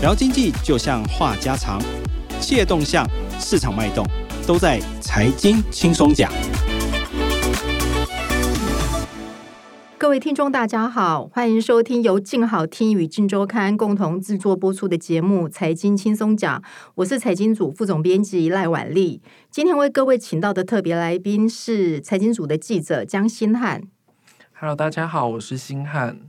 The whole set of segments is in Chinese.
聊经济就像话家常，企业动向、市场脉动，都在财经轻松讲。各位听众，大家好，欢迎收听由静好听与静周刊共同制作播出的节目《财经轻松讲》，我是财经组副总编辑赖婉丽。今天为各位请到的特别来宾是财经组的记者江新汉。Hello，大家好，我是新汉。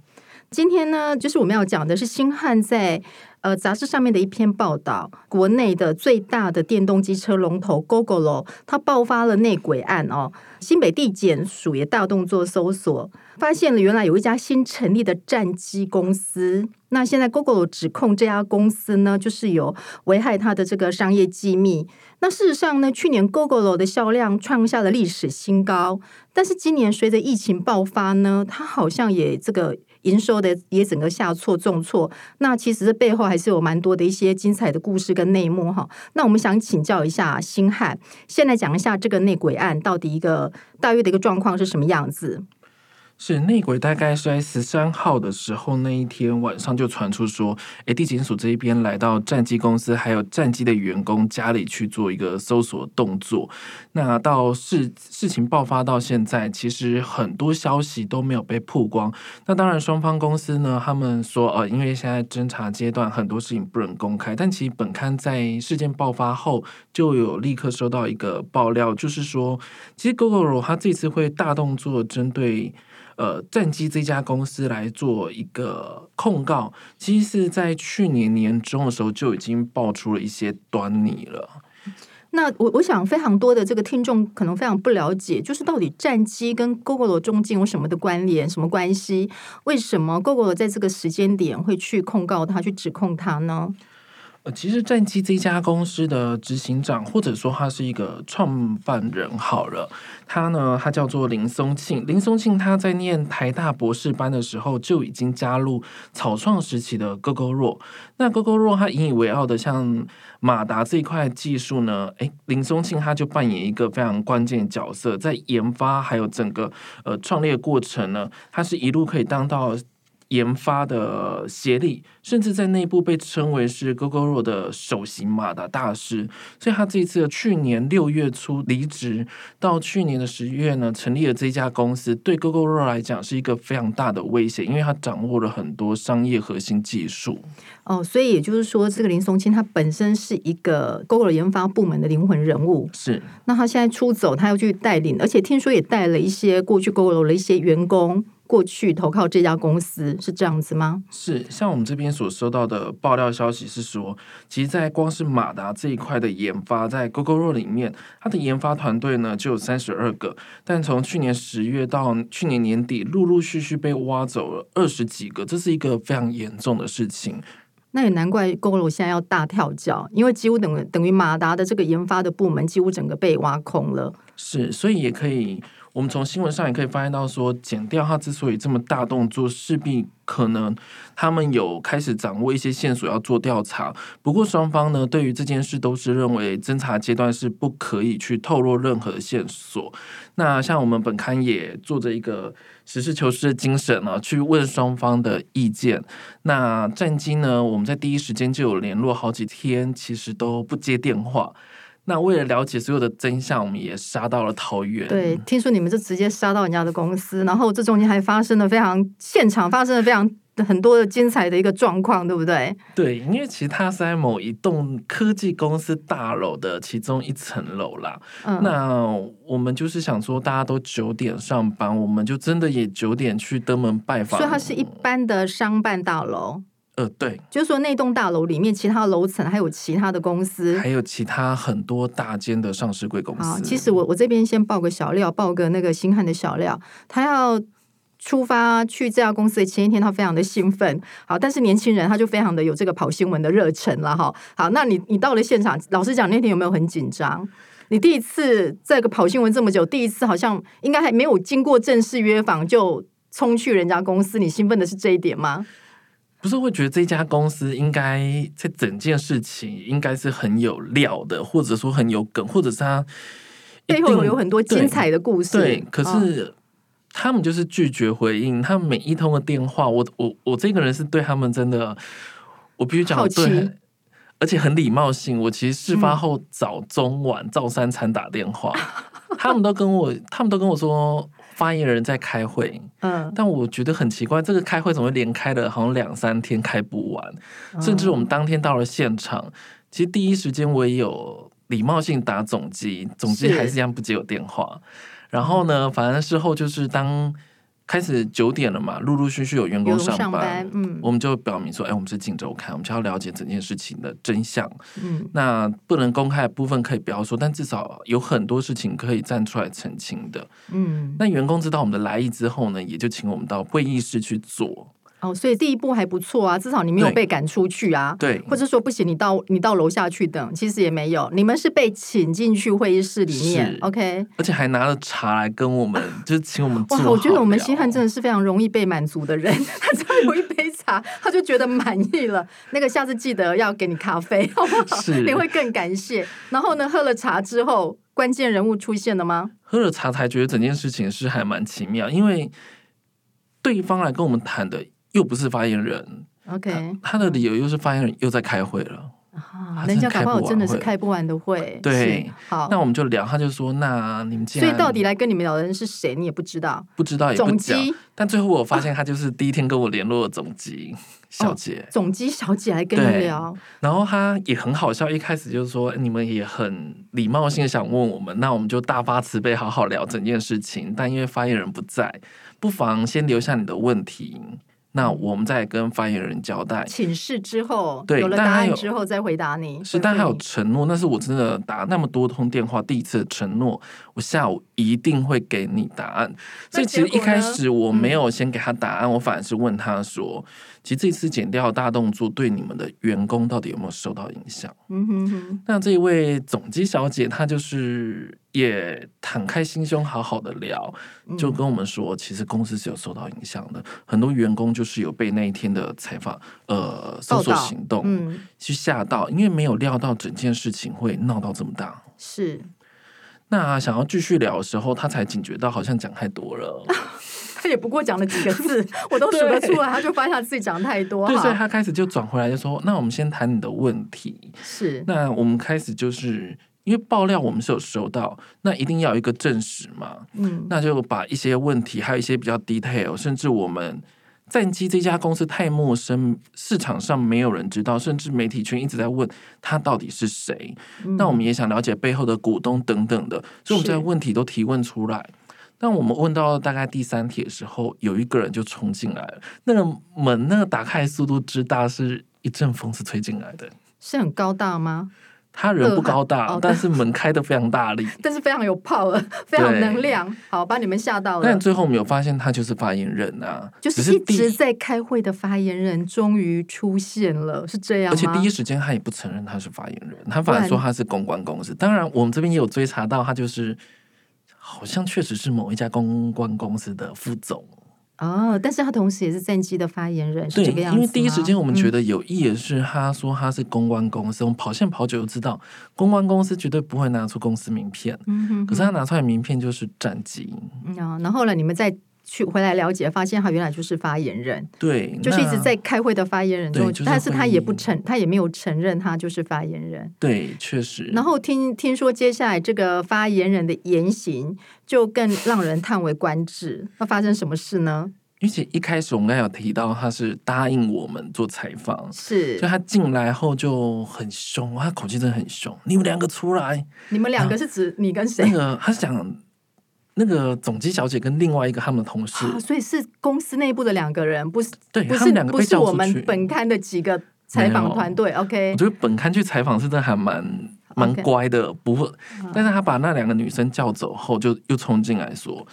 今天呢，就是我们要讲的是新汉在呃杂志上面的一篇报道，国内的最大的电动机车龙头 Gogoro，它爆发了内鬼案哦。新北地检署也大动作搜索，发现了原来有一家新成立的战机公司。那现在 Gogoro 指控这家公司呢，就是有危害它的这个商业机密。那事实上呢，去年 Gogoro 的销量创下了历史新高，但是今年随着疫情爆发呢，它好像也这个营收的也整个下挫重挫。那其实这背后还是有蛮多的一些精彩的故事跟内幕哈。那我们想请教一下星汉，先来讲一下这个内鬼案到底一个大约的一个状况是什么样子？是内鬼，大概是在十三号的时候，那一天晚上就传出说，诶，地检署这一边来到战机公司还有战机的员工家里去做一个搜索动作。那到事事情爆发到现在，其实很多消息都没有被曝光。那当然，双方公司呢，他们说，呃，因为现在侦查阶段，很多事情不能公开。但其实本刊在事件爆发后，就有立刻收到一个爆料，就是说，其实 Gogoro 他这次会大动作针对。呃，战机这家公司来做一个控告，其实是在去年年中的时候就已经爆出了一些端倪了。那我我想，非常多的这个听众可能非常不了解，就是到底战机跟 Google 的中间有什么的关联、什么关系？为什么 Google 在这个时间点会去控告他、去指控他呢？呃，其实战机这家公司的执行长，或者说他是一个创办人，好了，他呢，他叫做林松庆。林松庆他在念台大博士班的时候，就已经加入草创时期的 Gogoro。那 Gogoro 他引以为傲的像马达这一块技术呢，诶，林松庆他就扮演一个非常关键的角色，在研发还有整个呃创立过程呢，他是一路可以当到。研发的协力，甚至在内部被称为是 Gogoro 的首席马达大师。所以他这一次去年六月初离职，到去年的十月呢，成立了这家公司，对 Gogoro 来讲是一个非常大的威胁，因为他掌握了很多商业核心技术。哦，所以也就是说，这个林松青他本身是一个 Gogoro 研发部门的灵魂人物。是，那他现在出走，他要去带领，而且听说也带了一些过去 Gogoro 的一些员工。过去投靠这家公司是这样子吗？是，像我们这边所收到的爆料消息是说，其实，在光是马达这一块的研发，在 Gogoro 里面，它的研发团队呢就有三十二个，但从去年十月到去年年底，陆陆续续被挖走了二十几个，这是一个非常严重的事情。那也难怪 Gogoro 现在要大跳脚，因为几乎等于等于马达的这个研发的部门几乎整个被挖空了。是，所以也可以。我们从新闻上也可以发现到，说减掉他之所以这么大动作，势必可能他们有开始掌握一些线索要做调查。不过双方呢，对于这件事都是认为侦查阶段是不可以去透露任何线索。那像我们本刊也做着一个实事求是的精神呢，去问双方的意见。那战机呢，我们在第一时间就有联络，好几天其实都不接电话。那为了了解所有的真相，我们也杀到了桃园。对，听说你们就直接杀到人家的公司，然后这中间还发生了非常现场发生了非常很多的精彩的一个状况，对不对？对，因为其实它是在某一栋科技公司大楼的其中一层楼啦。嗯，那我们就是想说，大家都九点上班，我们就真的也九点去登门拜访。所以它是一般的商办大楼。呃，对，就是说那栋大楼里面其他楼层还有其他的公司，还有其他很多大间的上市贵公司。其实我我这边先报个小料，报个那个星汉的小料。他要出发去这家公司的前一天，他非常的兴奋。好，但是年轻人他就非常的有这个跑新闻的热忱了哈。好，那你你到了现场，老实讲那天有没有很紧张？你第一次这个跑新闻这么久，第一次好像应该还没有经过正式约访就冲去人家公司，你兴奋的是这一点吗？不是会觉得这家公司应该在整件事情应该是很有料的，或者说很有梗，或者是他背后有很多精彩的故事。对，对，可是他们就是拒绝回应，他们每一通的电话，我我我这个人是对他们真的。我必须讲，对，而且很礼貌性。我其实事发后早中晚照三餐打电话，嗯、他们都跟我，他们都跟我说发言人在开会。嗯，但我觉得很奇怪，这个开会怎么会连开了好像两三天开不完？嗯、甚至我们当天到了现场，其实第一时间我也有礼貌性打总机，总机还是一样不接我电话。然后呢，反正事后就是当。开始九点了嘛，陆陆续续有员工上班，上班嗯，我们就表明说，哎，我们是镜周刊，我们就要了解整件事情的真相。嗯，那不能公开的部分可以不要说，但至少有很多事情可以站出来澄清的。嗯，那员工知道我们的来意之后呢，也就请我们到会议室去做。哦，所以第一步还不错啊，至少你没有被赶出去啊。对，或者说不行，你到你到楼下去等，其实也没有，你们是被请进去会议室里面，OK，而且还拿了茶来跟我们，就是请我们。哇，我觉得我们星汉真的是非常容易被满足的人，他只要有一杯茶，他就觉得满意了。那个下次记得要给你咖啡，好不好？是，你会更感谢。然后呢，喝了茶之后，关键人物出现了吗？喝了茶才觉得整件事情是还蛮奇妙，因为对方来跟我们谈的。又不是发言人，OK，他，他的理由又是发言人又在开会了，啊，人家搞不好真的是开不完的会，对，好，那我们就聊，他就说，那你们既然，所以到底来跟你们聊的人是谁，你也不知道，不知道也不讲，总机，但最后我发现他就是第一天跟我联络的总机 小姐，哦，总机小姐来跟你聊，然后他也很好笑，一开始就是说你们也很礼貌性想问我们，那我们就大发慈悲，好好聊整件事情，但因为发言人不在，不妨先留下你的问题。那我们再跟发言人交代，请示之后，对，有了答案之后再回答你。是，但还有承诺，那是我真的打那么多通电话，第一次的承诺，我下午一定会给你答案。所以其实一开始我没有先给他答案，嗯、我反而是问他说。其实这次减掉大动作对你们的员工到底有没有受到影响？嗯哼哼。那这一位总机小姐她就是也敞开心胸，好好的聊，就跟我们说，其实公司是有受到影响的，很多员工就是有被那一天的采访呃搜索行动去吓到，因为没有料到整件事情会闹到这么大。是。那想要继续聊的时候，他才警觉到好像讲太多了。他也不过讲了几个字，我都数得出来，他就发现他自己讲太多。对，所以他开始就转回来，就说：“那我们先谈你的问题。”是。那我们开始就是因为爆料，我们是有收到，那一定要有一个证实嘛。嗯。那就把一些问题，还有一些比较 detail，甚至我们战机这家公司太陌生，市场上没有人知道，甚至媒体圈一直在问他到底是谁。嗯。那我们也想了解背后的股东等等的，所以我们这些问题都提问出来。当我们问到大概第三题的时候，有一个人就冲进来了。那个门，那个打开速度之大，是一阵风是吹进来的。是很高大吗？他人不高大，但是门开的非常大力，但是非常有 power，非常能量。好，把你们吓到了。但最后我们有发现，他就是发言人啊，就是一直在开会的发言人，终于出现了，是这样？而且第一时间他也不承认他是发言人，他反而说他是公关公司。当然，我们这边也有追查到，他就是。好像确实是某一家公关公司的副总哦，但是他同时也是战机的发言人，是这个样子。因为第一时间我们觉得有意的是，他说他是公关公司，嗯、我们跑线跑久就知道，公关公司绝对不会拿出公司名片。嗯哼哼，可是他拿出来名片就是战机。嗯、哦，然后后来你们在。去回来了解，发现他原来就是发言人，对，就是一直在开会的发言人中，就是、但是他也不承，他也没有承认他就是发言人，对，确实。然后听听说接下来这个发言人的言行就更让人叹为观止。那发生什么事呢？而且一开始我们刚才有提到，他是答应我们做采访，是，就他进来后就很凶，他口气真的很凶。你们两个出来，你们两个是指你跟谁？那个他是讲。那个总机小姐跟另外一个他们的同事，啊、所以是公司内部的两个人，不是对，不是两个不是我们本刊的几个采访团队。OK，我觉得本刊去采访是真的还蛮蛮乖的不会。但是他把那两个女生叫走后，就又冲进来说：“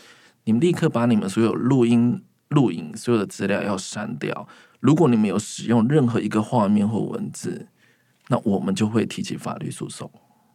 你们立刻把你们所有录音、录影所有的资料要删掉。如果你们有使用任何一个画面或文字，那我们就会提起法律诉讼。”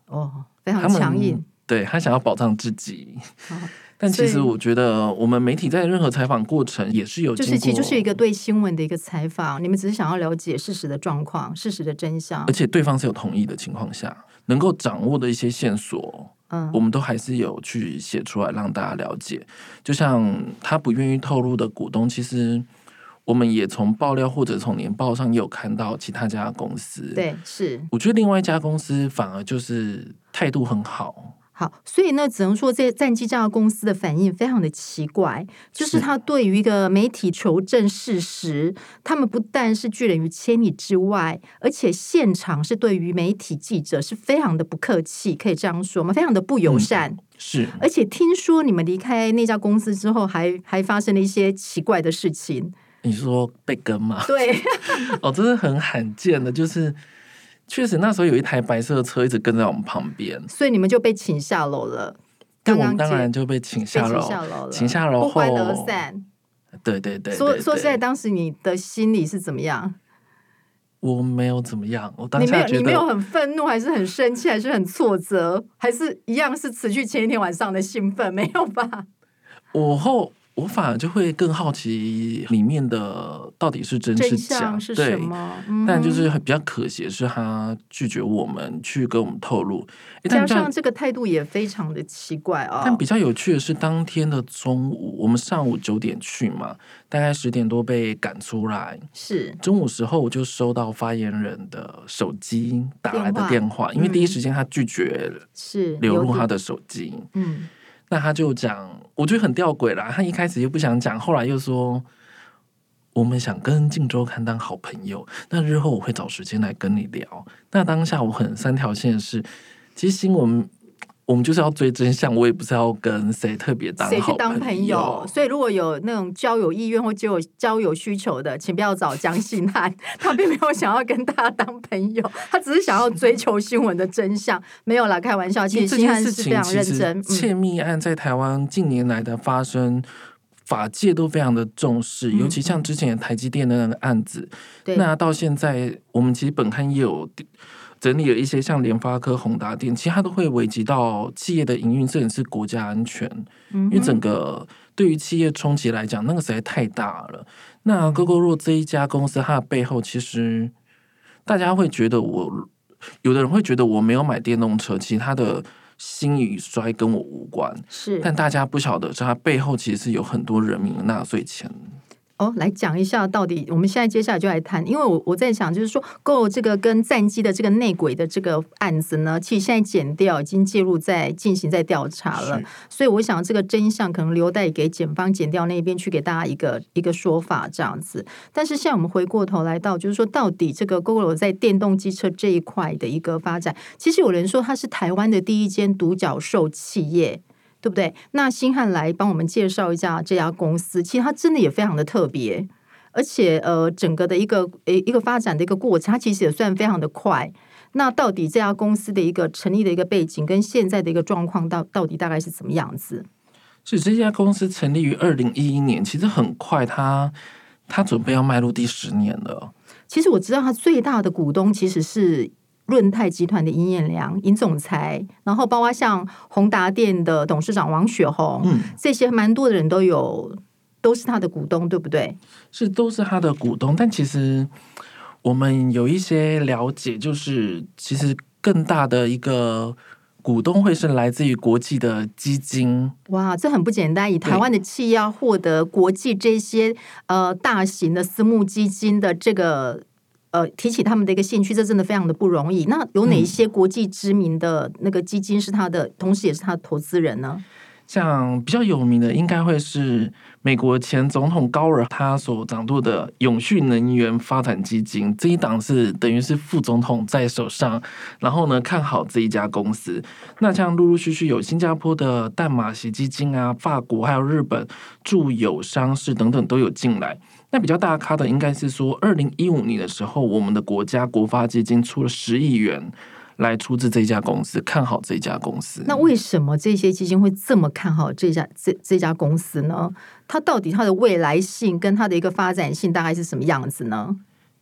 哦，非常强硬。对，他想要保障自己，但其实我觉得我们媒体在任何采访过程也是有，就是其实就是一个对新闻的一个采访，你们只是想要了解事实的状况、事实的真相，而且对方是有同意的情况下，能够掌握的一些线索，嗯，我们都还是有去写出来让大家了解。就像他不愿意透露的股东，其实我们也从爆料或者从年报上也有看到其他家公司。对，是。我觉得另外一家公司反而就是态度很好。好，所以呢，只能说这战机这家公司的反应非常的奇怪，就是他对于一个媒体求证事实，他们不但是拒人于千里之外，而且现场是对于媒体记者是非常的不客气，可以这样说吗？非常的不友善。嗯、是，而且听说你们离开那家公司之后还，还还发生了一些奇怪的事情。你说被跟吗？对，哦，这是很罕见的，就是。确实，那时候有一台白色的车一直跟在我们旁边，所以你们就被请下楼了。刚刚我们当然就被请下楼，请下楼后不欢而散。对对对，对，说说实在，当时你的心里是怎么样？我没有怎么样，我当下觉得你没有，你没有很愤怒，还是很生气，还是很挫折，还是一样是持续前一天晚上的兴奋？没有吧？我后。我反而就会更好奇里面的到底是真是假，是什么？但就是比较可惜的是，他拒绝我们去跟我们透露。加上这个态度也非常的奇怪啊、哦。但比较有趣的是，当天的中午，我们上午九点去嘛，大概十点多被赶出来。是中午时候，我就收到发言人的手机打来的电话，因为第一时间他拒绝是流入他的手机。嗯。那他就讲，我觉得很吊诡啦。他一开始又不想讲，后来又说，我们想跟镜周刊当好朋友，那日后我会找时间来跟你聊。那当下我很三条线是，其实新闻。我们就是要追真相，我也不是要跟谁特别当谁去当朋友。所以如果有那种交友意愿或交友交友需求的，请不要找江信汉，他并没有想要跟大家当朋友，他只是想要追求新闻的真相。没有啦，开玩笑。其实信汉是非常认真。窃密案在台湾近年来的发生，嗯、法界都非常的重视，尤其像之前台积电的那个案子，嗯、那到现在我们其实本刊也有。整理了一些像联发科、宏达电，其实它都会危及到企业的营运，甚至是国家安全。因为整个对于企业冲击来讲，那个实在太大了。那 Gogoro 这一家公司，它的背后其实大家会觉得我，有的人会觉得我没有买电动车，其实他的兴与衰跟我无关。是，但大家不晓得，是它背后其实是有很多人民的纳税钱。哦，来讲一下到底，我们现在接下来就来谈，因为我我在想，就是说，Gogoro 这个跟战机的这个内鬼的这个案子呢，其实现在剪掉已经介入在进行在调查了，所以我想这个真相可能留待给检方剪掉那边去给大家一个一个说法这样子。但是现在我们回过头来到，就是说到底这个 Gogoro 在电动机车这一块的一个发展，其实有人说它是台湾的第一间独角兽企业。对不对？那星汉来帮我们介绍一下这家公司，其实它真的也非常的特别，而且呃，整个的一个诶一个发展的一个过程，它其实也算非常的快。那到底这家公司的一个成立的一个背景跟现在的一个状况，到到底大概是怎么样子？是这家公司成立于二零一一年，其实很快它，它它准备要迈入第十年了。其实我知道，它最大的股东其实是。润泰集团的尹彦良，尹总裁，然后包括像宏达店的董事长王雪红，嗯，这些蛮多的人都有，都是他的股东，对不对？是，都是他的股东。但其实我们有一些了解，就是其实更大的一个股东会是来自于国际的基金。哇，这很不简单！以台湾的企业要获得国际这些呃大型的私募基金的这个。呃，提起他们的一个兴趣，这真的非常的不容易。那有哪些国际知名的那个基金是他的，嗯、同时也是他的投资人呢？像比较有名的，应该会是美国前总统高尔他所掌舵的永续能源发展基金，这一档是等于是副总统在手上，然后呢看好这一家公司。那像陆陆续续有新加坡的淡马锡基金啊，法国还有日本驻友商事等等都有进来。那比较大咖的应该是说，二零一五年的时候，我们的国家国发基金出了十亿元来出资这家公司，看好这家公司。那为什么这些基金会这么看好这家这这家公司呢？它到底它的未来性跟它的一个发展性大概是什么样子呢？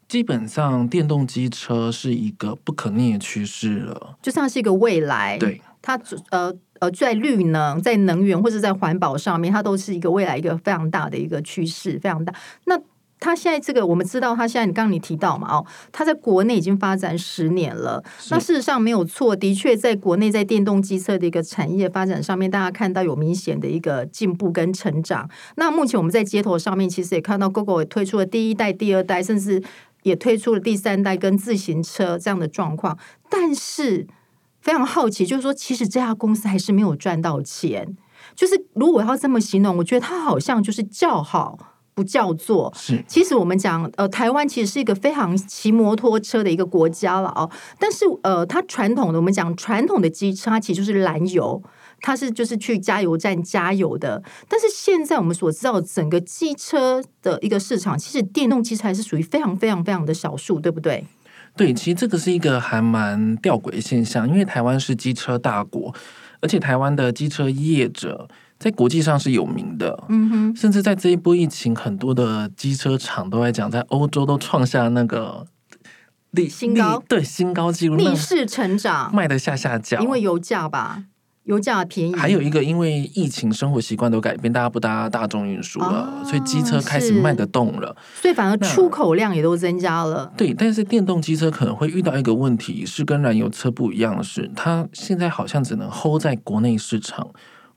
基本上，电动机车是一个不可逆的趋势了，就像是一个未来。对它，呃。呃，在绿能、在能源或者在环保上面，它都是一个未来一个非常大的一个趋势，非常大。那它现在这个我们知道，它现在你刚刚你提到嘛，哦，它在国内已经发展十年了。那事实上没有错，的确在国内在电动机车的一个产业发展上面，大家看到有明显的一个进步跟成长。那目前我们在街头上面，其实也看到 Gogoro 也推出了第一代、第二代，甚至也推出了第三代跟自行车这样的状况。但是非常好奇，就是说，其实这家公司还是没有赚到钱。就是如果要这么形容，我觉得它好像就是叫好。不叫做是，其实我们讲，呃，台湾其实是一个非常骑摩托车的一个国家了哦。但是，呃，它传统的我们讲传统的机车，它其实就是燃油，它是就是去加油站加油的。但是现在我们所知道，整个机车的一个市场，其实电动机车还是属于非常非常非常的少数，对不对？对，其实这个是一个还蛮吊诡的现象，因为台湾是机车大国，而且台湾的机车业者。在国际上是有名的，嗯哼，甚至在这一波疫情，很多的机车厂都在讲，在欧洲都创下那个历新高，对新高纪录，逆势成长，卖的下下脚，因为油价吧，油价便宜，还有一个因为疫情，生活习惯都改变，大家不搭大众运输了，哦，所以机车开始卖得动了，所以反而出口量也都增加了。对，但是电动机车可能会遇到一个问题，是跟燃油车不一样的是，它现在好像只能 hold 在国内市场。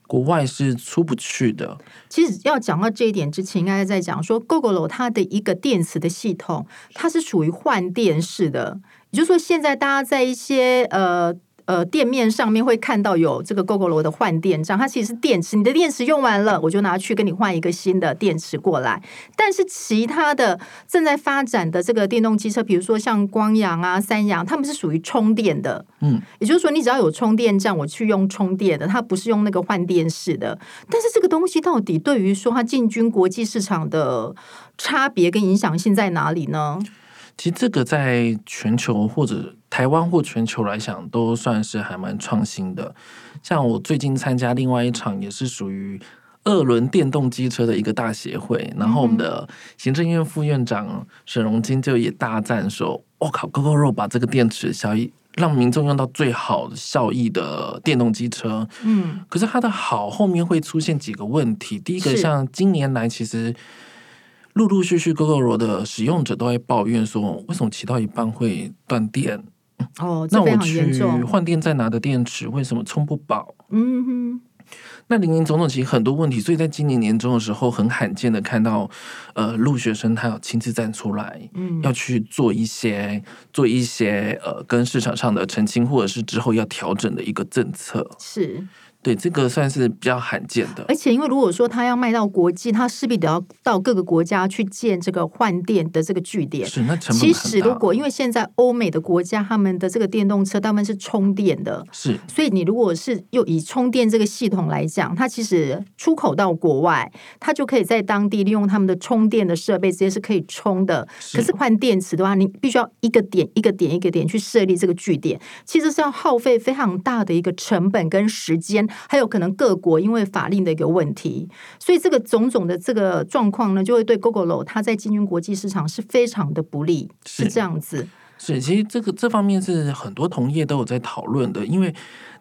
国外是出不去的。其实要讲到这一点之前，应该在讲说，Gogoro 它的一个电池的系统，它是属于换电式的，也就是说，现在大家在一些呃。呃，店面上面会看到有这个 Gogoro 的换电站，它其实是电池，你的电池用完了，我就拿去跟你换一个新的电池过来。但是其他的正在发展的这个电动机车，比如说像光阳啊、三阳，他们是属于充电的，嗯，也就是说你只要有充电站，我去用充电的，它不是用那个换电式的。但是这个东西到底对于说它进军国际市场的差别跟影响性在哪里呢？其实这个在全球或者台湾或全球来讲，都算是还蛮创新的。像我最近参加另外一场，也是属于二轮电动机车的一个大协会，然后我们的行政院副院长沈荣金就也大赞说：“我靠，Gogoro 把这个电池效益让民众用到最好的效益的电动机车。”嗯，可是它的好后面会出现几个问题。第一个，像今年来其实。陆陆续续，Gogoro 的使用者都会抱怨说：“为什么骑到一半会断电？”哦。那我去换电站拿的电池为什么充不饱？嗯哼。那林林总总其实很多问题，所以在今年年终的时候，很罕见的看到，呃，陆学生他要亲自站出来，嗯，要去做一些做一些呃，跟市场上的澄清，或者是之后要调整的一个政策。是。对，这个算是比较罕见的。而且，因为如果说它要卖到国际，它势必得要到各个国家去建这个换电的这个据点。是，那成本其实，如果因为现在欧美的国家，他们的这个电动车大部分是充电的，是。所以，你如果是又以充电这个系统来讲，它其实出口到国外，它就可以在当地利用他们的充电的设备，直接是可以充的。是。可是换电池的话，你必须要一个点一个点一个点去设立这个据点，其实是要耗费非常大的一个成本跟时间。还有可能各国因为法令的一个问题，所以这个种种的这个状况呢，就会对 Google 它在进军国际市场是非常的不利，是，是这样子。是，其实这个这方面是很多同业都有在讨论的，因为。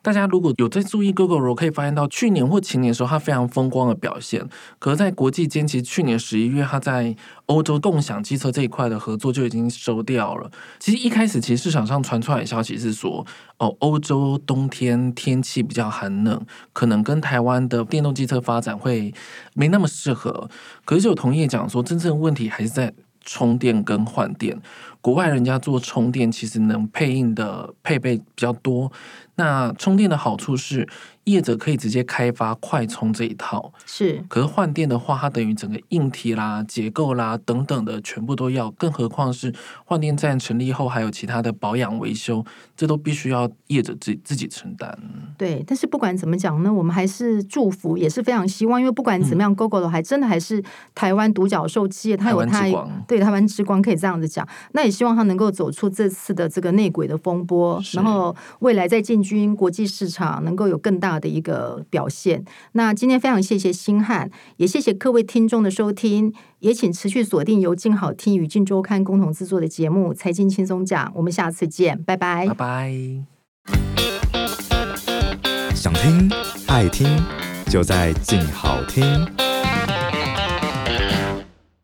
大家如果有在注意 Gogoro，可以发现到去年或前年的时候，它非常风光的表现。可是，在国际间，其实去年十一月，它在欧洲共享机车这一块的合作就已经收掉了。其实一开始，其实市场上传出来的消息是说，哦，欧洲冬天天气比较寒冷，可能跟台湾的电动机车发展会没那么适合。可是，有同业讲说，真正问题还是在充电跟换电。国外人家做充电，其实能配应的配备比较多。那充电的好处是，业者可以直接开发快充这一套，是。可是换电的话，它等于整个硬体啦、结构啦等等的全部都要，更何况是换电站成立后还有其他的保养维修，这都必须要业者自己自己承担。对，但是不管怎么讲呢，我们还是祝福，也是非常希望，因为不管怎么样，Gogoro 还真的还是台湾独角兽企业，它有它对台湾之光可以这样子讲。那也希望它能够走出这次的这个内鬼的风波，然后未来在进军国际市场，能够有更大。的一个表现。那今天非常谢谢星汉，也谢谢各位听众的收听，也请持续锁定由静好听与静周刊共同制作的节目《财经轻松讲》，我们下次见，拜拜，拜拜。想听爱听，就在静好听。